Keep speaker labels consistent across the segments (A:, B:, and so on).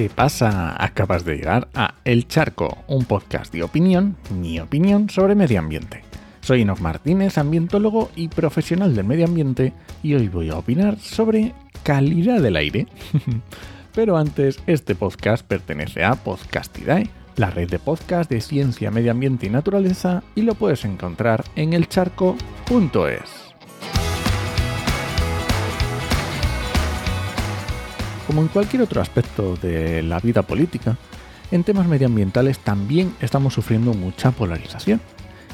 A: ¿Qué pasa? Acabas de llegar a El Charco, un podcast de opinión, mi opinión sobre medio ambiente. Soy Enoch Martínez, ambientólogo y profesional del medio ambiente, y hoy voy a opinar sobre calidad del aire. Pero antes, este podcast pertenece a Podcastidae, la red de podcast de ciencia, medio ambiente y naturaleza, y lo puedes encontrar en elcharco.es. Como en cualquier otro aspecto de la vida política, en temas medioambientales también estamos sufriendo mucha polarización.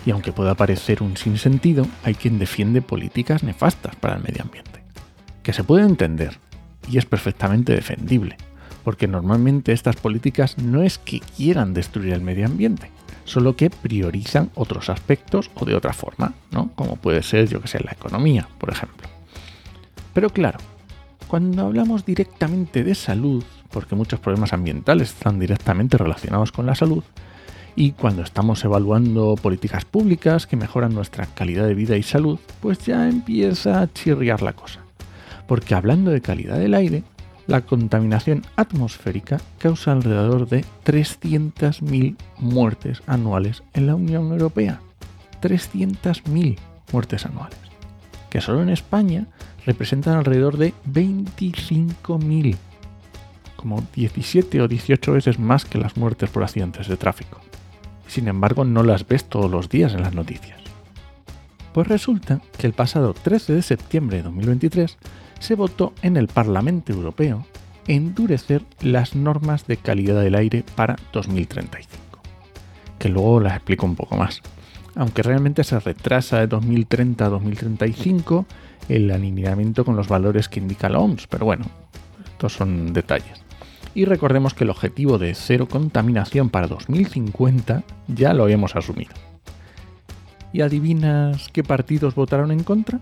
A: Y aunque pueda parecer un sinsentido, hay quien defiende políticas nefastas para el medio ambiente. Que se puede entender, y es perfectamente defendible, porque normalmente estas políticas no es que quieran destruir el medio ambiente, solo que priorizan otros aspectos o de otra forma, ¿no? Como puede ser, yo que sé, la economía, por ejemplo. Pero claro, cuando hablamos directamente de salud, porque muchos problemas ambientales están directamente relacionados con la salud, y cuando estamos evaluando políticas públicas que mejoran nuestra calidad de vida y salud, pues ya empieza a chirriar la cosa. Porque hablando de calidad del aire, la contaminación atmosférica causa alrededor de 300.000 muertes anuales en la Unión Europea. 300.000 muertes anuales. Que solo en España representan alrededor de 25.000, como 17 o 18 veces más que las muertes por accidentes de tráfico. Sin embargo, no las ves todos los días en las noticias. Pues resulta que el pasado 13 de septiembre de 2023 se votó en el Parlamento Europeo endurecer las normas de calidad del aire para 2035. Que luego las explico un poco más. Aunque realmente se retrasa de 2030 a 2035 el alineamiento con los valores que indica la OMS, pero bueno, estos son detalles. Y recordemos que el objetivo de cero contaminación para 2050 ya lo habíamos asumido. ¿Y adivinas qué partidos votaron en contra?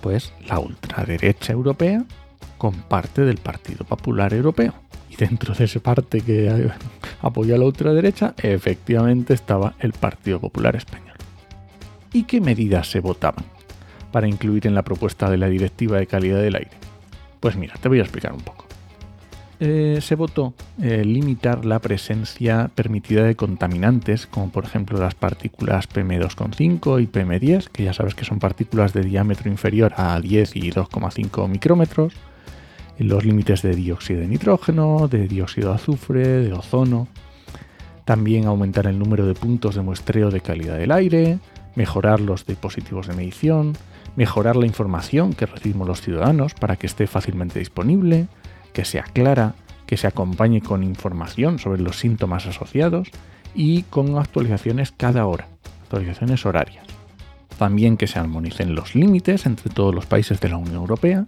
A: Pues la ultraderecha europea con parte del Partido Popular Europeo. Y dentro de ese parte que apoya a la ultraderecha, efectivamente estaba el Partido Popular Español. ¿Y qué medidas se votaban? para incluir en la propuesta de la Directiva de Calidad del Aire? Pues mira, te voy a explicar un poco. Eh, se votó eh, limitar la presencia permitida de contaminantes, como por ejemplo las partículas PM2,5 y PM10, que ya sabes que son partículas de diámetro inferior a 10 y 2,5 micrómetros, los límites de dióxido de nitrógeno, de dióxido de azufre, de ozono. También aumentar el número de puntos de muestreo de calidad del aire, mejorar los dispositivos de medición, mejorar la información que recibimos los ciudadanos para que esté fácilmente disponible, que sea clara, que se acompañe con información sobre los síntomas asociados y con actualizaciones cada hora, actualizaciones horarias. También que se armonicen los límites entre todos los países de la Unión Europea,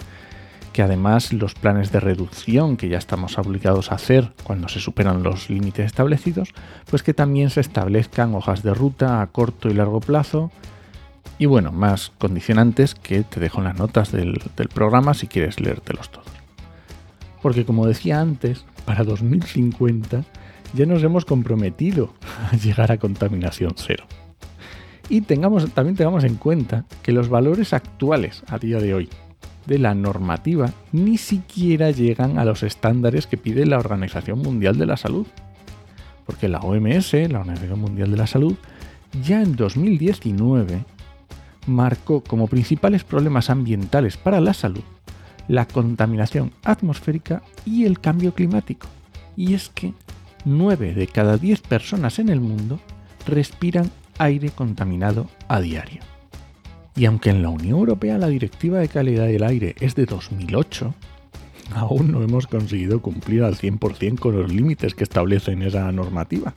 A: que además los planes de reducción que ya estamos obligados a hacer cuando se superan los límites establecidos, pues que también se establezcan hojas de ruta a corto y largo plazo y bueno, más condicionantes que te dejo en las notas del, programa si quieres leértelos todos. Porque como decía antes, para 2050 ya nos hemos comprometido a llegar a contaminación cero. Y tengamos, también tengamos en cuenta que los valores actuales a día de hoy de la normativa ni siquiera llegan a los estándares que pide la Organización Mundial de la Salud. Porque la OMS, la Organización Mundial de la Salud, ya en 2019 marcó como principales problemas ambientales para la salud la contaminación atmosférica y el cambio climático. Y es que 9 de cada 10 personas en el mundo respiran aire contaminado a diario. Y aunque en la Unión Europea la Directiva de Calidad del Aire es de 2008, aún no hemos conseguido cumplir al 100% con los límites que establecen esa normativa.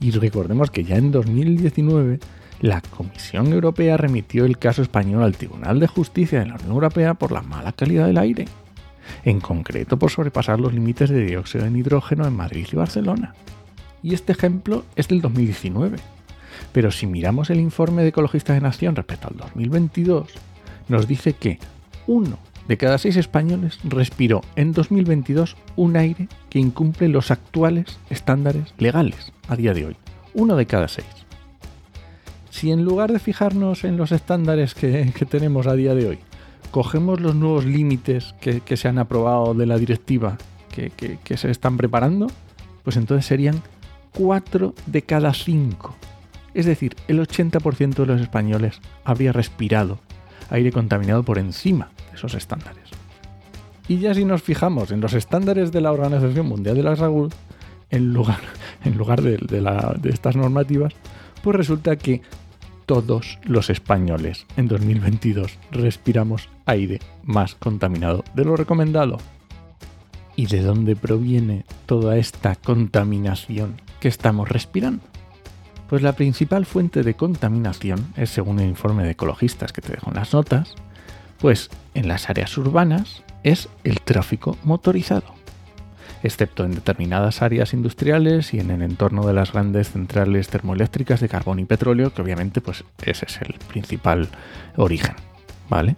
A: Y recordemos que ya en 2019 la Comisión Europea remitió el caso español al Tribunal de Justicia de la Unión Europea por la mala calidad del aire, en concreto por sobrepasar los límites de dióxido de nitrógeno en Madrid y Barcelona. Y este ejemplo es del 2019. Pero si miramos el informe de Ecologistas de Nación respecto al 2022, nos dice que uno de cada seis españoles respiró en 2022 un aire que incumple los actuales estándares legales a día de hoy. Uno de cada seis si en lugar de fijarnos en los estándares que, tenemos a día de hoy, cogemos los nuevos límites que, se han aprobado de la directiva que, se están preparando, pues entonces serían 4 de cada 5. Es decir, el 80% de los españoles habría respirado aire contaminado por encima de esos estándares. Y ya si nos fijamos en los estándares de la Organización Mundial de la Salud, en lugar, en lugar de, de estas normativas, pues resulta que todos los españoles en 2022 respiramos aire más contaminado de lo recomendado. ¿Y de dónde proviene toda esta contaminación que estamos respirando? Pues la principal fuente de contaminación es, según el informe de ecologistas que te dejo en las notas, pues en las áreas urbanas es el tráfico motorizado, excepto en determinadas áreas industriales y en el entorno de las grandes centrales termoeléctricas de carbón y petróleo, que obviamente pues ese es el principal origen, ¿vale?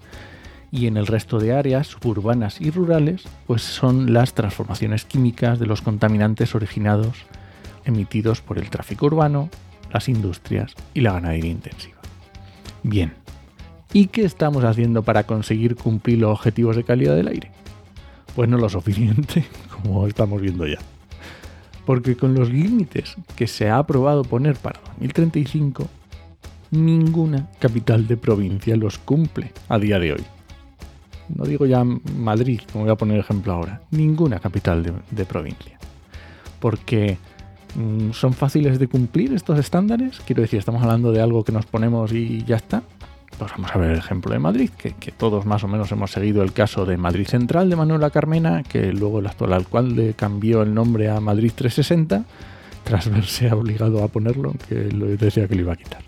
A: Y en el resto de áreas suburbanas y rurales, pues son las transformaciones químicas de los contaminantes originados emitidos por el tráfico urbano, las industrias y la ganadería intensiva. Bien, ¿y qué estamos haciendo para conseguir cumplir los objetivos de calidad del aire? Pues no lo suficiente, como estamos viendo ya. Porque con los límites que se ha aprobado poner para 2035, ninguna capital de provincia los cumple a día de hoy. No digo ya Madrid, como voy a poner ejemplo ahora, ninguna capital de, de provincia. Porque ¿Son fáciles de cumplir estos estándares? Quiero decir, estamos hablando de algo que nos ponemos y ya está. Pues vamos a ver el ejemplo de Madrid, que, todos más o menos hemos seguido el caso de Madrid Central de Manuela Carmena, que luego el actual alcalde cambió el nombre a Madrid 360, tras verse obligado a ponerlo, que lo decía que lo iba a quitar.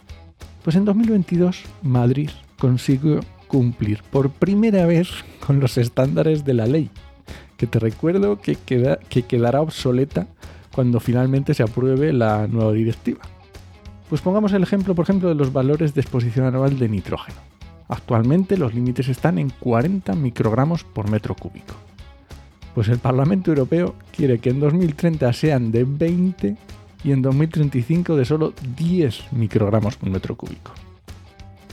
A: Pues en 2022 Madrid consiguió cumplir por primera vez con los estándares de la ley, que te recuerdo que, que quedará obsoleta cuando finalmente se apruebe la nueva directiva. Pues pongamos el ejemplo, por ejemplo, de los valores de exposición anual de nitrógeno. Actualmente los límites están en 40 microgramos por metro cúbico. Pues el Parlamento Europeo quiere que en 2030 sean de 20 y en 2035 de solo 10 microgramos por metro cúbico.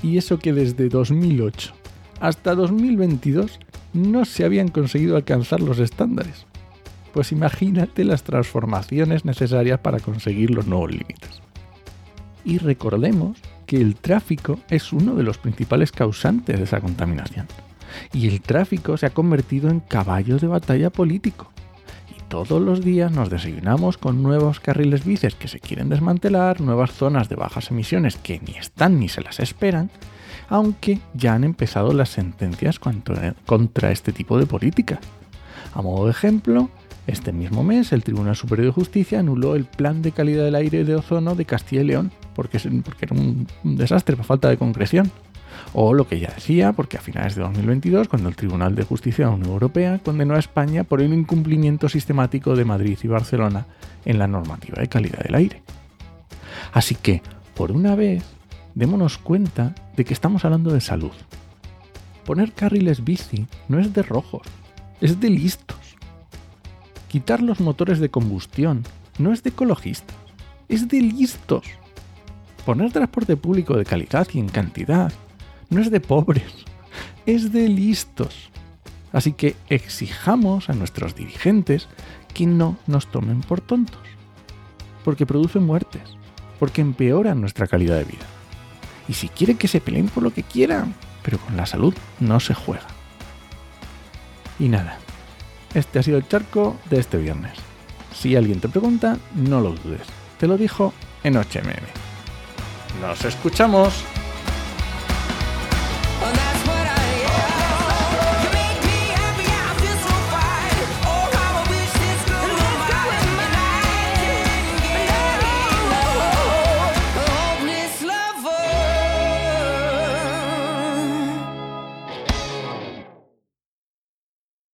A: Y eso que desde 2008 hasta 2022 no se habían conseguido alcanzar los estándares. Pues imagínate las transformaciones necesarias para conseguir los nuevos límites. Y recordemos que el tráfico es uno de los principales causantes de esa contaminación. Y el tráfico se ha convertido en caballo de batalla político. Y todos los días nos desayunamos con nuevos carriles bicis que se quieren desmantelar, nuevas zonas de bajas emisiones que ni están ni se las esperan, aunque ya han empezado las sentencias contra este tipo de políticas. A modo de ejemplo, este mismo mes, el Tribunal Superior de Justicia anuló el Plan de Calidad del Aire de Ozono de Castilla y León porque, era un, desastre por falta de concreción. O lo que ya decía, porque a finales de 2022, cuando el Tribunal de Justicia de la Unión Europea condenó a España por el incumplimiento sistemático de Madrid y Barcelona en la normativa de calidad del aire. Así que, por una vez, démonos cuenta de que estamos hablando de salud. Poner carriles bici no es de rojos, es de listos. Quitar los motores de combustión no es de ecologistas, es de listos. Poner transporte público de calidad y en cantidad no es de pobres, es de listos. Así que exijamos a nuestros dirigentes que no nos tomen por tontos, porque producen muertes, porque empeoran nuestra calidad de vida. Y si quieren que se peleen por lo que quieran, pero con la salud no se juega. Y nada, este ha sido el charco de este viernes. Si alguien te pregunta, no lo dudes. Te lo dijo en HMM. ¡Nos escuchamos!